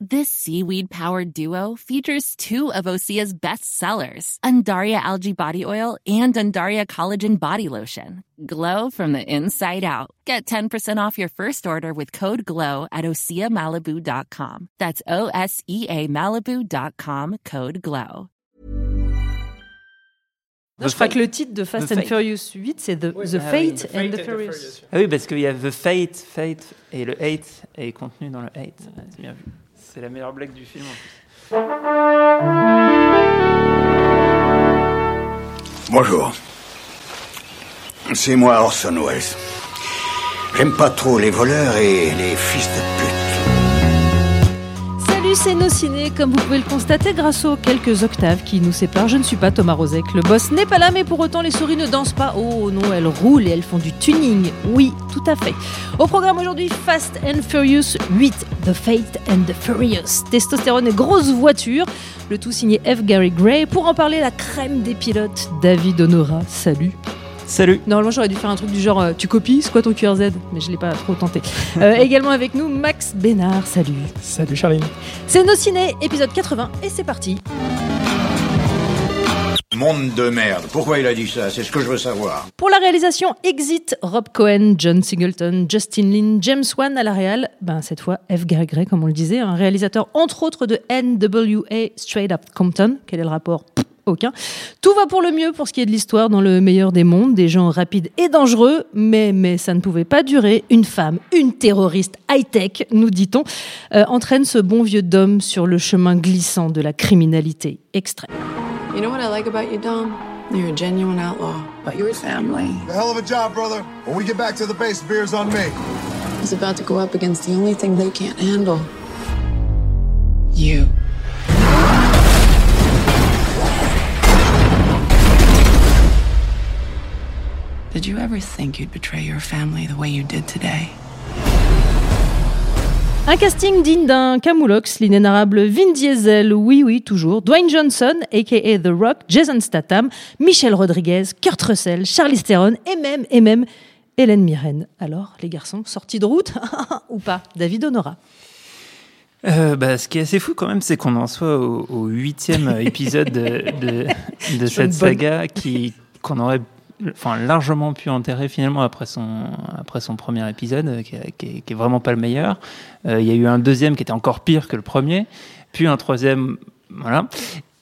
This seaweed powered duo features two of Osea's best sellers, Undaria Algae Body Oil and Undaria Collagen Body Lotion. Glow from the inside out. Get 10% off your first order with code GLOW at OseaMalibu.com. That's O S E A Malibu.com code GLOW. Non, je crois que le titre de Fast and Furious 8, c'est The, Oui, the ah Fate The and the Furious. Ah oui, parce qu'il y a The Fate, Fate et le Hate est contenu dans le Hate. C'est bien vu. C'est la meilleure blague du film en. Bonjour. C'est moi Orson Welles. J'aime pas trop les voleurs et les fils de pute. C'est nos ciné. Comme vous pouvez le constater grâce aux quelques octaves qui nous séparent, je ne suis pas Thomas Rozek. Le boss n'est pas là, mais pour autant, les souris ne dansent pas. Oh non, elles roulent et elles font du tuning. Oui, tout à fait. Au programme aujourd'hui, Fast and Furious 8, The Fate and the Furious. Testostérone et grosse voiture. Le tout signé F. Gary Gray. Pour en parler, la crème des pilotes, David Honora. Salut. Salut Normalement, j'aurais dû faire un truc du genre euh, tu copies, c'est quoi ton QRZ Mais je l'ai pas trop tenté. Euh, également avec nous, Max Bénard. Salut. Salut Charline. C'est Nos Ciné, épisode 80, et c'est parti. Monde de merde. Pourquoi il a dit ça? C'est ce que je veux savoir. Pour la réalisation, Exit, Rob Cohen, John Singleton, Justin Lin, James Wan à la réal. Ben, cette fois, F. Gary Gray, comme on le disait, un réalisateur entre autres de NWA Straight Up Compton. Quel est le rapport? Pff, aucun. Tout va pour le mieux pour ce qui est de l'histoire dans le meilleur des mondes, des gens rapides et dangereux, mais, mais ça ne pouvait pas durer. Une femme, une terroriste high-tech, nous dit-on, euh, entraîne ce bon vieux Dom sur le chemin glissant de la criminalité extrême. You know what I like about you, Dom? You're a genuine outlaw. But your family A hell of a job, brother. When we get back to the base, beer's on me. is about to go up against the only thing they can't handle. You. Did you ever think you'd betray your family the way you did today? Un casting digne d'un Camoulox, l'inénarrable Vin Diesel, oui oui toujours, Dwayne Johnson, aka The Rock, Jason Statham, Michel Rodriguez, Kurt Russell, Charlize Theron et même, et même Hélène Mirren. Alors, les garçons, sortis de route ou pas? David Honora. Euh, bah, ce qui est assez fou quand même, c'est qu'on en soit au, au huitième épisode de, cette bonne- saga qui qu'on aurait enfin largement pu enterrer finalement après son après son premier épisode euh, qui, qui est, vraiment pas le meilleur. Euh, Il y a eu un deuxième qui était encore pire que le premier, puis un troisième, voilà.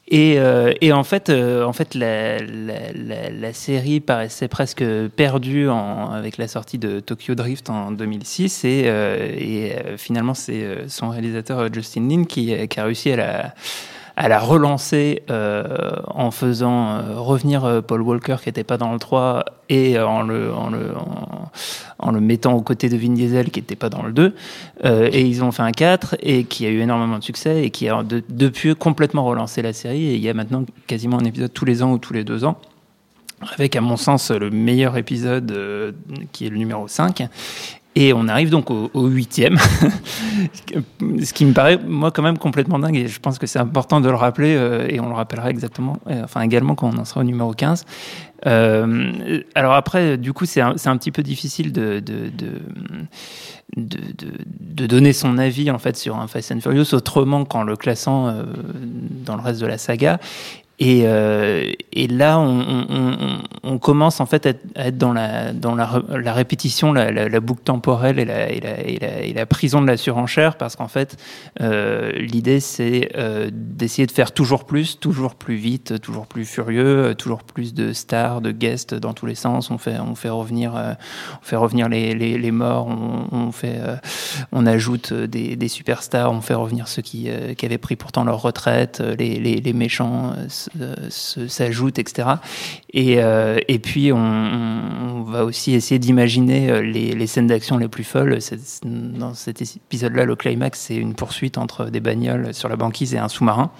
Et, euh, et en fait, en fait, la, la, série paraissait presque perdue avec la sortie de Tokyo Drift en 2006, et, finalement, c'est son réalisateur Justin Lin qui, qui a réussi à la à la relancer euh, en faisant euh, revenir euh, Paul Walker qui n'était pas dans le 3 et en le, en, le, en, le mettant aux côtés de Vin Diesel qui n'était pas dans le 2. Euh, et ils ont fait un 4 et qui a eu énormément de succès et qui a de- depuis complètement relancé la série. Et il y a maintenant quasiment un épisode tous les ans ou tous les deux ans. Avec, à mon sens, le meilleur épisode euh, qui est le numéro 5. Et on arrive donc au, huitième, ce qui me paraît, moi, quand même complètement dingue. Et je pense que c'est important de le rappeler, euh, et on le rappellera exactement, euh, enfin également quand on en sera au numéro 15. Euh, alors après, du coup, c'est un, petit peu difficile de, de, de, de, de- donner son avis en fait sur un Fast and Furious autrement qu'en le classant dans le reste de la saga. Et, euh, et là, on, commence en fait à être, dans la répétition, la, boucle temporelle et la, prison de la surenchère, parce qu'en fait, euh, l'idée c'est euh, d'essayer de faire toujours plus, toujours plus vite, toujours plus furieux, toujours plus de stars, de guests dans tous les sens. On fait revenir on fait revenir les, morts, on, ajoute des, superstars, on fait revenir ceux qui, avaient pris pourtant leur retraite, les méchants euh, s'ajoutent, etc. Et, euh, et puis on, on va aussi essayer d'imaginer euh, les, les scènes d'action les plus folles. Dans cet épisode-là, le climax, c'est une poursuite entre des bagnoles sur la banquise et un sous-marin,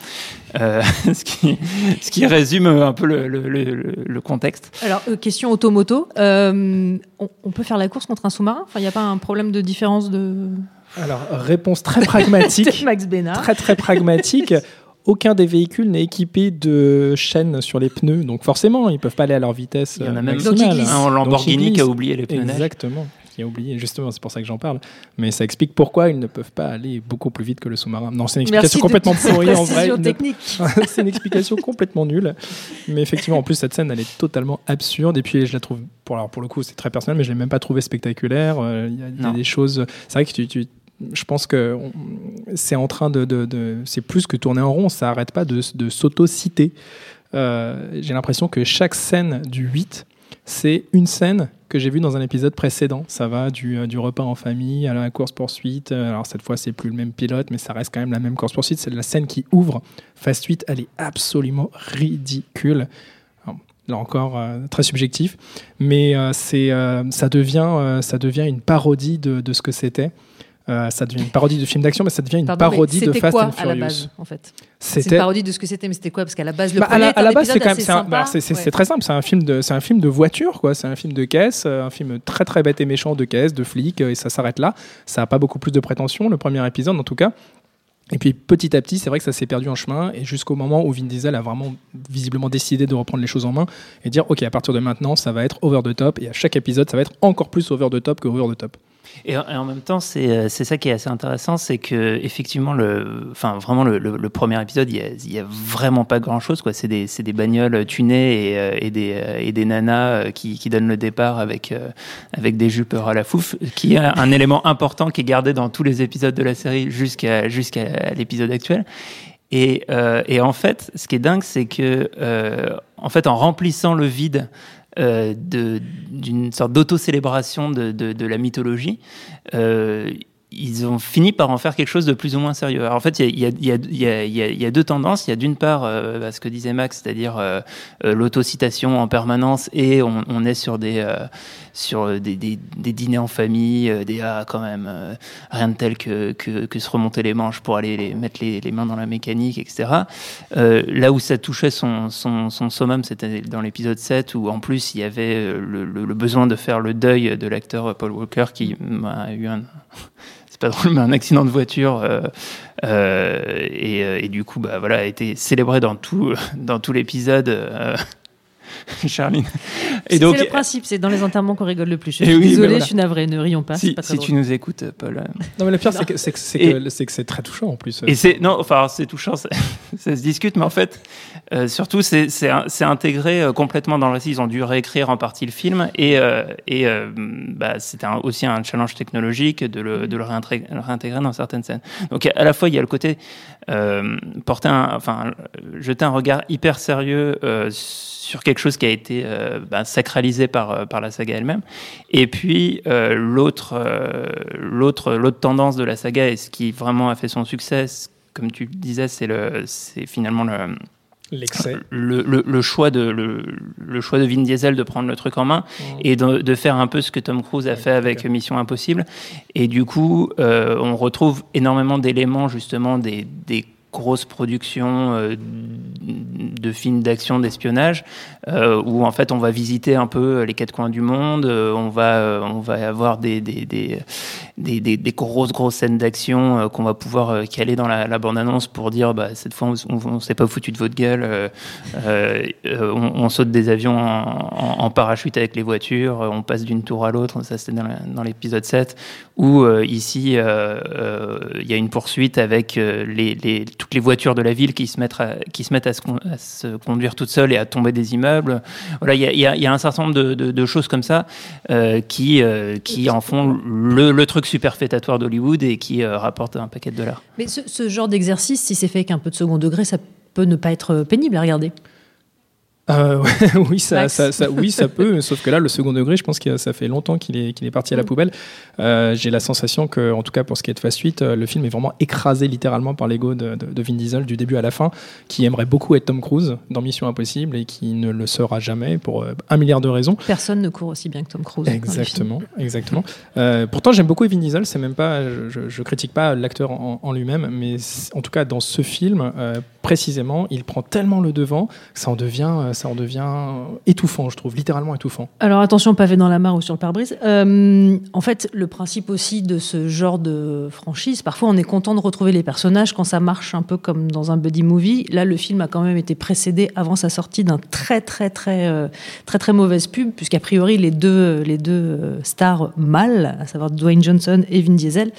Euh, ce, qui, ce qui résume un peu le, le, le, le contexte. Alors, question automoto. Euh, on, on peut faire la course contre un sous-marin? Enfin, il n'y a pas un problème de différence de. Alors, réponse très pragmatique. Max Bénard. très très pragmatique. Aucun des véhicules n'est équipé de chaînes sur les pneus, donc forcément, ils peuvent pas aller à leur vitesse Il y en a euh, même glissent. un Lamborghini qui a oublié les pneus. Exactement. Qui a oublié, justement, c'est pour ça que j'en parle. Mais ça explique pourquoi ils ne peuvent pas aller beaucoup plus vite que le sous-marin. Non, c'est une Merci explication de complètement pourrie en vrai. précision Une- technique. c'est une explication complètement nulle. Mais effectivement, en plus, cette scène, elle est totalement absurde. Et puis, je la trouve, pour, alors, pour le coup, c'est très personnel, mais je l'ai même pas trouvé spectaculaire. Euh, Il y a- il y, a Non. des choses. C'est vrai que tu. tu- je pense que c'est en train de, c'est plus que tourner en rond, ça arrête pas de, s'auto-citer. Euh, j'ai l'impression que chaque scène du 8, c'est une scène que j'ai vue dans un épisode précédent. Ça va du, euh, du repas en famille à la course-poursuite. Euh, Alors cette fois, c'est plus le même pilote, mais ça reste quand même la même course-poursuite. C'est la scène qui ouvre Fast 8. Elle est absolument ridicule. Là encore, très subjectif. Mais c'est, ça, devient, ça devient une parodie de ce que c'était. Euh, ça devient une parodie de film d'action, mais ça devient une Pardon, parodie de c'était Fast quoi and à Furious. la base, en fait? C'est une C'était parodie de ce que c'était, mais c'était quoi? Parce qu'à la base, le bah, à premier la, à la base, c'est quand même bah, Ouais. très simple. C'est un film de c'est un film de voiture quoi. C'est un film de caisse, euh, un film très très bête et méchant de caisse, de flic, euh, et ça s'arrête là. Ça a pas beaucoup plus de prétention le premier épisode en tout cas. Et puis petit à petit, c'est vrai que ça s'est perdu en chemin et jusqu'au moment où Vin Diesel a vraiment visiblement décidé de reprendre les choses en main et dire ok à partir de maintenant ça va être over the top et à chaque épisode ça va être encore plus over the top que over the top. Et, en- même temps, c'est euh, c'est ça qui est assez intéressant, c'est que effectivement, le, enfin vraiment le, premier épisode, il y a, vraiment pas grand chose. quoi. C'est des, des bagnoles tunées et, euh, des euh, et des nanas euh, qui, qui donnent le départ avec euh, avec des jupes à la fouf, qui est un élément important qui est gardé dans tous les épisodes de la série jusqu'à jusqu'à l'épisode actuel. Et, euh, et en fait, ce qui est dingue, c'est que euh, en fait, en remplissant le vide euh, de- d'une sorte d'auto-célébration de, de, de la mythologie, euh, ils ont fini par en faire quelque chose de plus ou moins sérieux. Alors en fait, il y a, deux tendances. Il y a d'une part euh, bah, ce que disait Max, c'est-à-dire euh, euh, l'autocitation en permanence, et on, est sur des sur des, dîners en famille, des ah quand même rien de tel que, que, se remonter les manches pour aller mettre les, mains dans la mécanique, etc. Là où ça touchait son, son, son summum, c'était dans l'épisode 7, où en plus il y avait le, le besoin de faire le deuil de l'acteur Paul Walker qui a eu un c'est pas drôle, mais un accident de voiture euh, euh, et, euh, et, du coup, bah voilà, a été célébré dans tout dans tout l'épisode. Charline. Donc, c'est le principe, c'est dans les enterrements qu'on rigole le plus. Je suis oui, désolé, voilà. je suis navré, ne rions pas. Si, pas si tu nous écoutes, Paul. Non, mais le pire, c'est que c'est que très touchant en plus. Et c'est non, enfin c'est touchant, ça, ça, se discute, mais en fait, euh, surtout c'est c'est intégré euh, complètement dans le récit. Ils ont dû réécrire en partie le film et euh, et bah, c'était aussi un challenge technologique de le de le réintégrer, réintégrer dans certaines scènes. Donc à la fois il y a le côté euh, porter un, enfin jeter un regard hyper sérieux euh, sur quelque chose qui a été euh, bah, sacralisé par par la saga elle-même. Et puis euh, l'autre l'autre l'autre tendance de la saga et ce qui vraiment a fait son succès, comme tu le disais, c'est le c'est finalement le l'excès le, le, le, choix de le, le, choix de Vin Diesel de prendre le truc en main mmh. et de, de, faire un peu ce que Tom Cruise a fait avec okay. Mission Impossible et du coup euh, on retrouve énormément d'éléments justement des, des grosses productions euh, de films d'action, d'espionnage, euh, où en fait on va visiter un peu les quatre coins du monde, euh, on va on va avoir des des, des, des, grosses grosses scènes d'action qu'on va pouvoir caler dans la, la bande annonce pour dire bah cette fois on, on, s'est pas foutu de votre gueule, on, saute des avions en, parachute avec les voitures, on passe d'une tour à l'autre, ça c'était dans l'épisode 7, où ici il y a une poursuite avec les, les toutes les voitures de la ville qui se mettent à, qui se mettent à se, conduire toutes seules et à tomber des immeubles. Voilà, il y a, un certain nombre de, choses comme ça euh, qui, euh, qui en font le, truc superfétatoire d'Hollywood et qui euh, rapportent un paquet de dollars. Mais ce, ce genre d'exercice, si c'est fait avec un peu de second degré, ça peut ne pas être pénible à regarder. Euh, oui, ça, ça, ça, oui, ça peut, sauf que là, le second degré, je pense que ça fait longtemps qu'il est, qu'il est parti à la poubelle. Euh, J'ai la sensation que, en tout cas pour ce qui est de Fast 8, le film est vraiment écrasé littéralement par l'ego de, de, de, Vin Diesel du début à la fin, qui aimerait beaucoup être Tom Cruise dans Mission Impossible et qui ne le sera jamais pour euh, un milliard de raisons. Personne ne court aussi bien que Tom Cruise. Exactement, exactement. Euh, pourtant, j'aime beaucoup Vin Diesel. C'est même pas, je, je, critique pas l'acteur en, en lui-même, mais en tout cas dans ce film, euh, précisément, il prend tellement le devant que ça en devient ça en devient étouffant, je trouve, littéralement étouffant. Alors attention, pavé dans la mare ou sur le pare-brise. Euh, en fait, le principe aussi de ce genre de franchise, parfois on est content de retrouver les personnages quand ça marche un peu comme dans un buddy movie. Là, le film a quand même été précédé avant sa sortie d'un très très très euh, très très mauvaise pub, puisqu'a priori les deux les deux euh, stars mâles, à savoir Dwayne Johnson et Vin Diesel,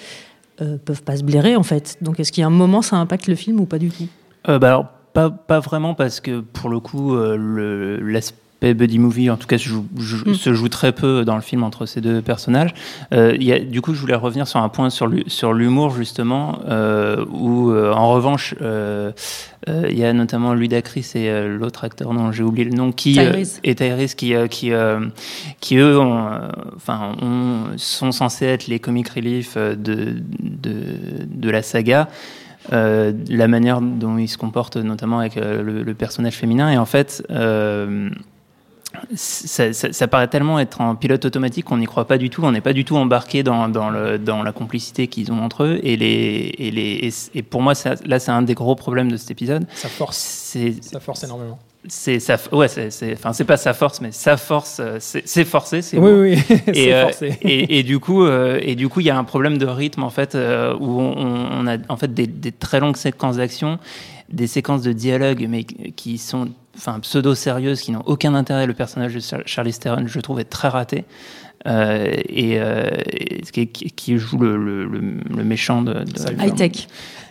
euh, peuvent pas se blairer en fait. Donc est-ce qu'il y a un moment ça impacte le film ou pas du tout? Euh, bah alors, pas, pas vraiment, parce que pour le coup, euh, l'aspect buddy movie, en tout cas, se joue, joue- Mm. se joue très peu dans le film entre ces deux personnages. Euh, il y a, du coup, je voulais revenir sur un point sur l'hu- sur l'humour, justement, euh, où, en revanche, il y a notamment Ludacris et l'autre acteur dont j'ai oublié le nom, qui Tyrese. et Tyrese, qui, qui, qui eux, ont, enfin, ont- sont censés être les comic relief de, de, de la saga euh, la manière dont il se comporte, notamment avec euh, le, le personnage féminin. Et en fait, euh, ça, ça- ça paraît tellement être en pilote automatique qu'on n'y croit pas du tout. On n'est pas du tout embarqué dans, dans, le, dans la complicité qu'ils ont entre eux. Et, les, et, les, et, c- et pour moi, ça- là, c'est un des gros problèmes de cet épisode. Ça force, ça force énormément. C'est ça ouais c'est enfin c'est pas sa force mais sa force euh, c'est forcé c'est Oui, oui, et, euh, forcé. et, et du coup, euh, et du coup, il y a un problème de rythme en fait euh, où on, a en fait des, des très longues séquences d'action, des séquences de dialogue, mais qui sont enfin pseudo sérieuses, qui n'ont aucun intérêt. Le personnage de Char- Charlie Theron, je trouve, est très raté. Euh, et, euh, et qui, joue le, le, le- le méchant de. High tech.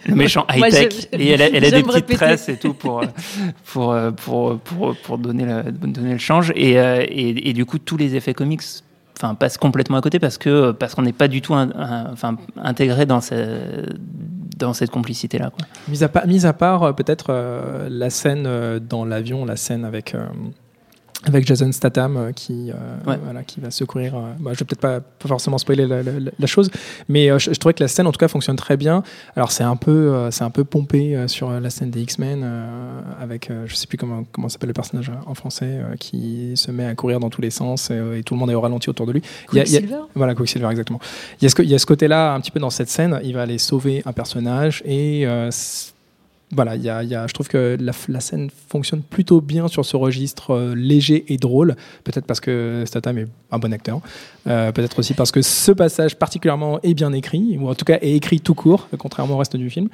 le méchant high tech et elle a, elle a des petites répéter. tresses et tout pour pour euh, pour pour, pour donner le donner le change et, et, et du coup tous les effets comics enfin passent complètement à côté parce que parce qu'on n'est pas du tout un- un- enfin intégré dans ce- dans cette complicité là quoi. Mis à part, mis à part peut-être euh, la scène dans l'avion, la scène avec, euh, avec Jason Statham euh, qui, euh, Ouais. voilà, qui va secourir. euh, bah, je vais peut-être pas, pas forcément spoiler la, la- la chose, mais euh, je, je trouvais que la scène en tout cas fonctionne très bien. Alors c'est un peu, euh, c'est un peu pompé euh, sur la scène des X-Men euh, avec, euh, je sais plus comment, comment s'appelle le personnage en français, euh, qui se met à courir dans tous les sens et, et tout le monde est au ralenti autour de lui. Quicksilver? Voilà, Quicksilver, exactement. Il y a ce, il y a ce côté-là, un petit peu dans cette scène, il va aller sauver un personnage et euh, voilà, il y a, y a- je trouve que la, la scène fonctionne plutôt bien sur ce registre euh, léger et drôle. Peut-être parce que Statham est un bon acteur. Euh, Peut-être aussi parce que ce passage particulièrement est bien écrit, ou en tout cas est écrit tout court, contrairement au reste du film.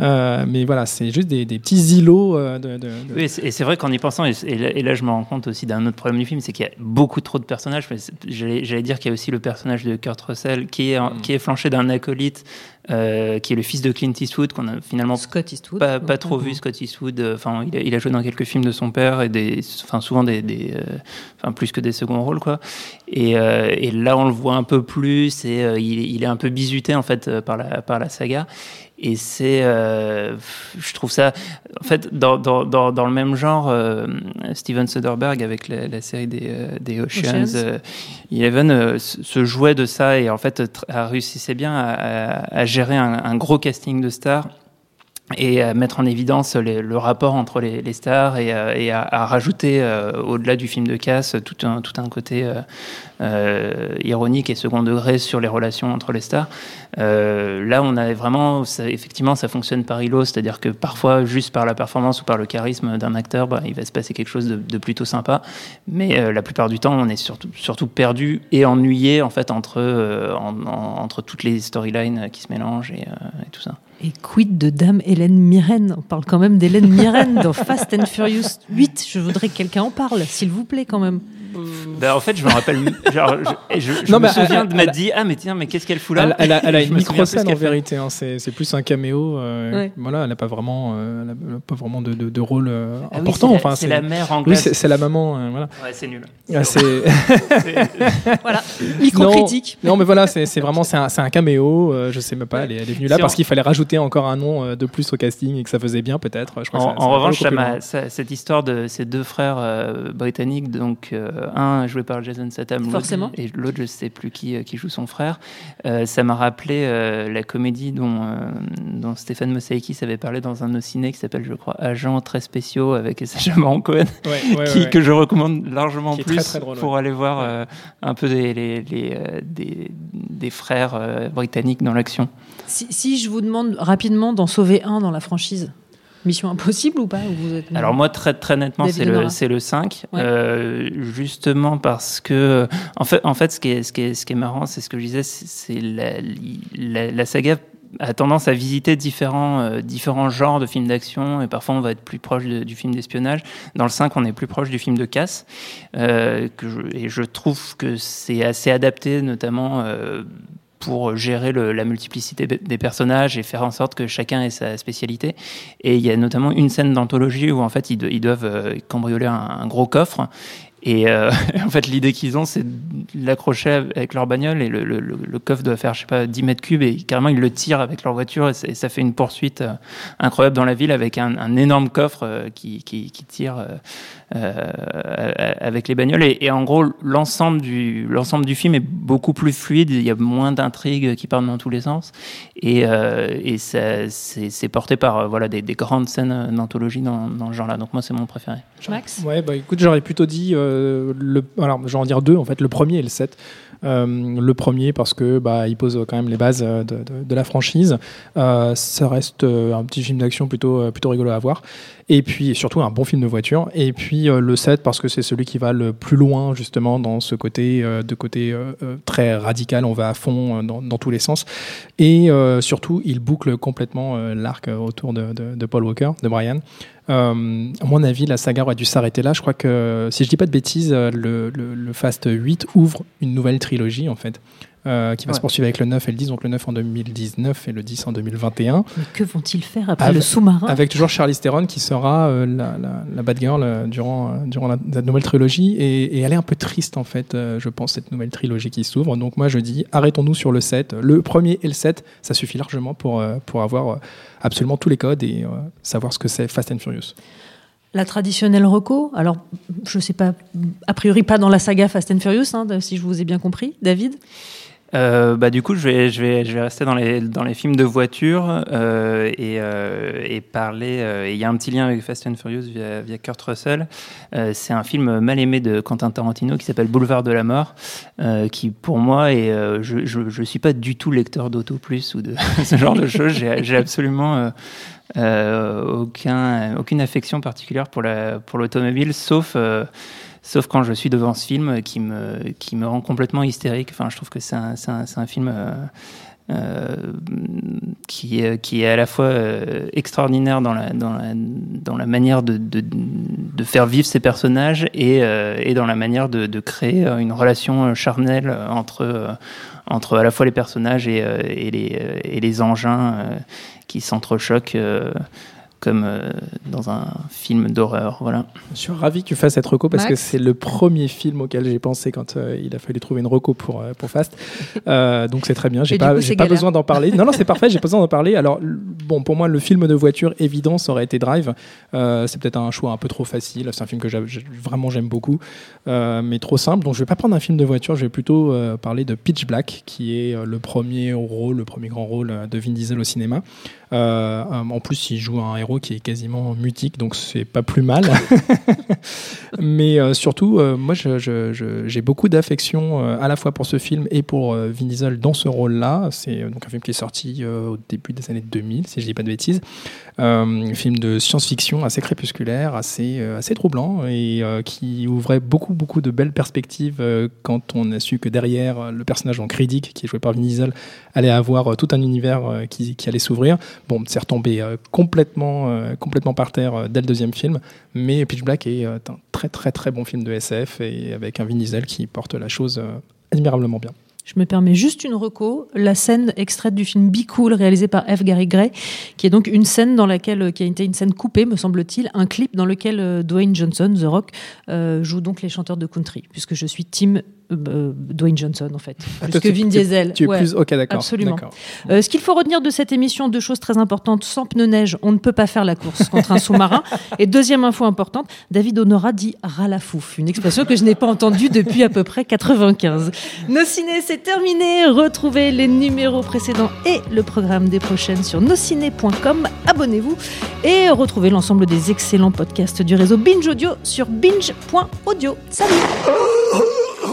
Euh, mais voilà, c'est juste des, des petits îlots euh, de. de- de- Oui, et c'est- vrai qu'en y pensant, et, et là, et là, je me rends compte aussi d'un autre problème du film, c'est qu'il y a beaucoup trop de personnages. J'allais dire qu'il y a aussi le personnage de Kurt Russell qui est, qui est flanché d'un acolyte euh, qui est le fils de Clint Eastwood qu'on a finalement Scott Eastwood. pas, pas trop vu Scott Eastwood. euh, Enfin, il, a, il a joué dans quelques films de son père et des, enfin souvent des, des euh, enfin plus que des seconds rôles quoi. Et, euh, et là, on le voit un peu plus et euh, il, il est un peu bizuté en fait par la par la saga. Et c'est, euh, je trouve ça, en fait, dans, dans, dans, dans le même genre, euh, Steven Soderbergh avec la, la série des, euh, des Oceans, Oceans. euh, Eleven euh, se jouait de ça et en fait réussissait bien à, à- à gérer un, un gros casting de stars et à mettre en évidence le rapport entre les, stars et, euh, à, rajouter euh, au-delà du film de casse tout un, tout un côté euh, euh, ironique et second degré sur les relations entre les stars. Euh, là, on a vraiment, effectivement, ça fonctionne par îlot, c'est-à-dire que parfois, juste par la performance ou par le charisme d'un acteur, bah, il va se passer quelque chose de, plutôt sympa. Mais euh, la plupart du temps, on est surtout, perdu et ennuyé en fait entre, euh, en- en- entre toutes les storylines qui se mélangent euh, et tout ça. Et quid de Dame Hélène Mirren? On parle quand même d'Hélène Mirren dans Fast and Furious 8. Je voudrais que quelqu'un en parle, s'il vous plaît, quand même. Ben, en fait, je me rappelle, genre, je, je, je Non, me souviens elle- de m'être dit, ah, mais tiens, mais qu'est-ce qu'elle fout là? Elle, elle a, elle a une micro-scène en vérité, hein, c'est plus un caméo. euh, Ouais. Voilà, elle n'a pas vraiment, euh, elle a- pas vraiment de, de- de rôle euh, Ah oui, important. c'est la- enfin, c'est la mère Oui, anglaise. c'est c'est la maman. euh, voilà. Ouais, c'est nul. Ah, c'est- Voilà, micro-critique. Non, mais voilà, c'est c'est vraiment c'est un, c'est un caméo. euh, je sais même pas. Elle est, est venue là Si parce on- qu'il fallait rajouter encore un nom euh, de plus au casting et que ça faisait bien peut-être. En, revanche, cette histoire de ces deux frères britanniques, donc euh, joué par Jason Statham, Forcément. et l'autre je sais plus qui, euh, qui joue son frère, euh, ça m'a rappelé euh, la comédie dont, euh, dont Stéphane Mosaïkis avait parlé dans un ciné qui s'appelle, je crois, Agents très spéciaux avec Sacha Baron Cohen, Ouais, ouais, qui, ouais. que je recommande largement plus très, très drôle, pour aller voir euh, un peu des, les- les, des, des frères euh, britanniques dans l'action. Si, si je vous demande rapidement d'en sauver un dans la franchise, Mission Impossible ou pas ou vous êtes... Alors moi, très, très nettement, c'est le, c'est le 5. Ouais. euh, justement parce que, en fait, en fait ce, qui est, ce, qui est, ce qui est marrant, c'est ce que je disais, c'est c'est la, la, la saga a tendance à visiter différents, euh, différents genres de films d'action et parfois on va être plus proche de- du film d'espionnage. Dans le 5, on est plus proche du film de casse. Euh, que je, et je trouve que c'est assez adapté, notamment euh, pour gérer la multiplicité des personnages et faire en sorte que chacun ait sa spécialité. Et il y a notamment une scène d'anthologie où en fait ils, do- ils doivent euh, cambrioler un gros coffre. Et euh, en fait, l'idée qu'ils ont, c'est de l'accrocher avec leur bagnole et le, le- le- le coffre doit faire, je sais pas, 10 mètres cubes et carrément ils le tirent avec leur voiture et, ça fait une poursuite euh, incroyable dans la ville avec un, un énorme coffre euh, qui, qui, qui tire avec les bagnoles. Et, et en gros, l'ensemble du, l'ensemble du film est beaucoup plus fluide. Il y a moins d'intrigues qui partent dans tous les sens. Et, euh, et ça, c'est, c'est porté par euh, voilà, des, des grandes scènes d'anthologie dans, dans ce genre-là. Donc moi, c'est mon préféré. Max? Ouais, bah écoute, j'aurais plutôt dit, euh, le, alors j'en dire deux en fait, le premier et le 7. Euh, le premier parce que bah, il pose quand même les bases euh, de, la franchise. Euh, ça reste euh, un petit film d'action plutôt, euh, plutôt rigolo à voir. Et puis surtout un bon film de voiture. Et puis euh, le 7 parce que c'est celui qui va le plus loin justement dans ce côté, euh, de côté euh, euh, très radical. On va à fond euh, dans, tous les sens. Et euh, surtout, il boucle complètement euh, l'arc euh, autour de Paul Walker, de Brian. Euh, à mon avis, la saga aurait dû s'arrêter là. Je crois que, si je dis pas de bêtises, euh, le, le- le Fast 8 ouvre une nouvelle trilogie, en fait, euh, qui va Ouais. se poursuivre avec le 9 et le 10, donc le 9 en 2019 et le 10 en 2021, Mais que vont-ils faire après Avec- le sous-marin? avec toujours Charlize Theron qui sera euh, la, la, la bad girl euh, durant, durant la, la nouvelle trilogie. Et, et elle est un peu triste, en fait, je pense, cette nouvelle trilogie qui s'ouvre. Donc moi, je dis, arrêtons-nous sur le 7. Le premier et le 7, ça suffit largement pour, pour avoir absolument tous les codes et savoir ce que c'est Fast and Furious. La traditionnelle reco, alors je sais pas, a priori pas dans la saga Fast and Furious, hein, si je vous ai bien compris, David. Euh, bah, du coup, je vais, je, vais, je vais rester dans les, dans les films de voiture euh, et, euh, parler. euh, Il y a un petit lien avec Fast and Furious via, Kurt Russell. C'est un film mal aimé de Quentin Tarantino qui s'appelle Boulevard de la Mort, qui pour moi est. je, je, je suis pas du tout lecteur d'Auto Plus ou de ce genre de choses. J'ai absolument. aucun, aucune affection particulière pour la pour l'automobile, sauf sauf quand je suis devant ce film qui me qui me rend complètement hystérique. Enfin, je trouve que c'est un, un, un film euh, euh, qui qui est à la fois euh, extraordinaire dans la dans la dans la manière de de, de faire vivre ses personnages et euh, et dans la manière de, de créer une relation charnelle entre entre à la fois les personnages et, et les et les engins qui s'entrechoquent comme euh, dans un film d'horreur. Voilà. Je suis ravi que tu fasses cette reco parce Max que c'est le premier film auquel j'ai pensé quand euh, il a fallu trouver une reco pour, euh, pour Fast. Euh, donc c'est très bien. J'ai pas, coup, pas besoin d'en parler. Non, non, c'est parfait. J'ai pas besoin d'en parler. Alors, bon, pour moi, le film de voiture évident, ça aurait été Drive. Euh, c'est peut-être un choix un peu trop facile. C'est un film que vraiment j'aime beaucoup, euh, mais trop simple. Donc je vais pas prendre un film de voiture. Je vais plutôt euh, parler de Pitch Black, qui est euh, le premier rôle, le premier grand rôle de Vin Diesel au cinéma. Euh, en plus, il joue un héros qui est quasiment mutique, donc c'est pas plus mal. Mais euh, surtout, euh, moi, j'ai beaucoup d'affection à la fois pour ce film et pour Vin Diesel dans ce rôle-là. C'est donc un film qui est sorti au début des années 2000, si je dis pas de bêtises. Un film de science-fiction assez crépusculaire, assez, assez troublant et qui ouvrait beaucoup, beaucoup de belles perspectives quand on a su que derrière le personnage en Riddick, qui est joué par Vin Diesel, allait avoir tout un univers qui allait s'ouvrir. Bon, c'est retombé euh, complètement, euh, complètement par terre euh, dès le deuxième film, mais Pitch Black est un très, très, très bon film de SF et avec un Vin Diesel qui porte la chose admirablement bien. Je me permets juste une reco, la scène extraite du film Be Cool réalisé par F. Gary Gray, qui est donc une scène dans laquelle, qui a été une scène coupée, me semble-t-il, un clip dans lequel Dwayne Johnson, The Rock, joue donc les chanteurs de country, puisque je suis team euh, euh, Dwayne Johnson en fait, Ah, plus que Vin Diesel. Tu es Ouais. plus. Ok, d'accord. absolument. Euh, ce qu'il faut retenir de cette émission, deux choses très importantes. Sans pneus neige, on ne peut pas faire la course contre un sous-marin. Et deuxième info importante, David Honora dit ralafouf, une expression que je n'ai pas entendue depuis à peu près 95. Nos ciné, c'est terminé. Retrouvez les numéros précédents et le programme des prochaines sur nosciné.com. Abonnez-vous et retrouvez l'ensemble des excellents podcasts du réseau Binge Audio sur binge.audio. Salut